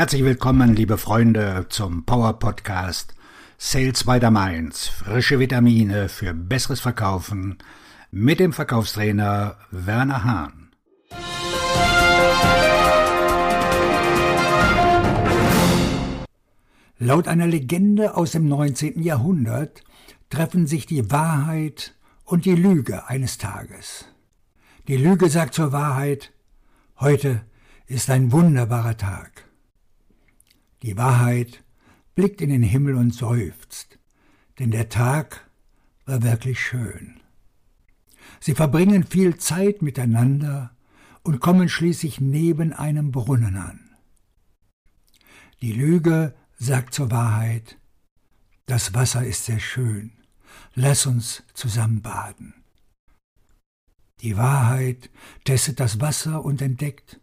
Herzlich willkommen, liebe Freunde, zum Power Podcast Sales by the Mainz. Frische Vitamine für besseres Verkaufen mit dem Verkaufstrainer Werner Hahn. Laut einer Legende aus dem 19. Jahrhundert treffen sich die Wahrheit und die Lüge eines Tages. Die Lüge sagt zur Wahrheit, heute ist ein wunderbarer Tag. Die Wahrheit blickt in den Himmel und seufzt, denn der Tag war wirklich schön. Sie verbringen viel Zeit miteinander und kommen schließlich neben einem Brunnen an. Die Lüge sagt zur Wahrheit, das Wasser ist sehr schön, lass uns zusammen baden. Die Wahrheit testet das Wasser und entdeckt,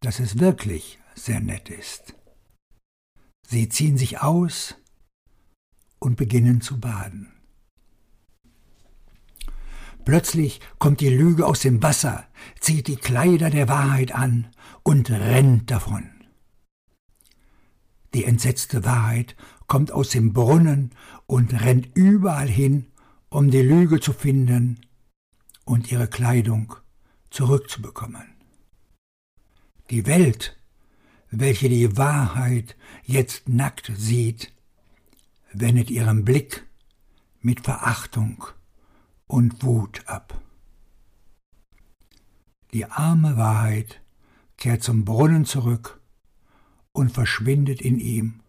dass es wirklich sehr nett ist. Sie ziehen sich aus und beginnen zu baden. Plötzlich kommt die Lüge aus dem Wasser, zieht die Kleider der Wahrheit an und rennt davon. Die entsetzte Wahrheit kommt aus dem Brunnen und rennt überall hin, um die Lüge zu finden und ihre Kleidung zurückzubekommen. Die Welt welche die Wahrheit jetzt nackt sieht, wendet ihren Blick mit Verachtung und Wut ab. Die arme Wahrheit kehrt zum Brunnen zurück und verschwindet in ihm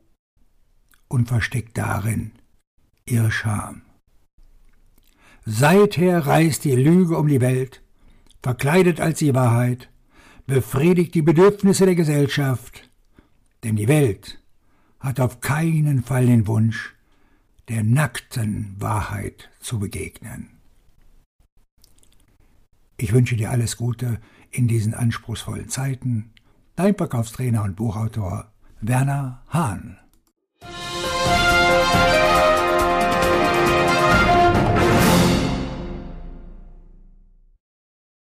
und versteckt darin ihre Scham. Seither reist die Lüge um die Welt, verkleidet als die Wahrheit, befriedigt die Bedürfnisse der Gesellschaft, denn die Welt hat auf keinen Fall den Wunsch, der nackten Wahrheit zu begegnen. Ich wünsche dir alles Gute in diesen anspruchsvollen Zeiten. Dein Verkaufstrainer und Buchautor Werner Hahn.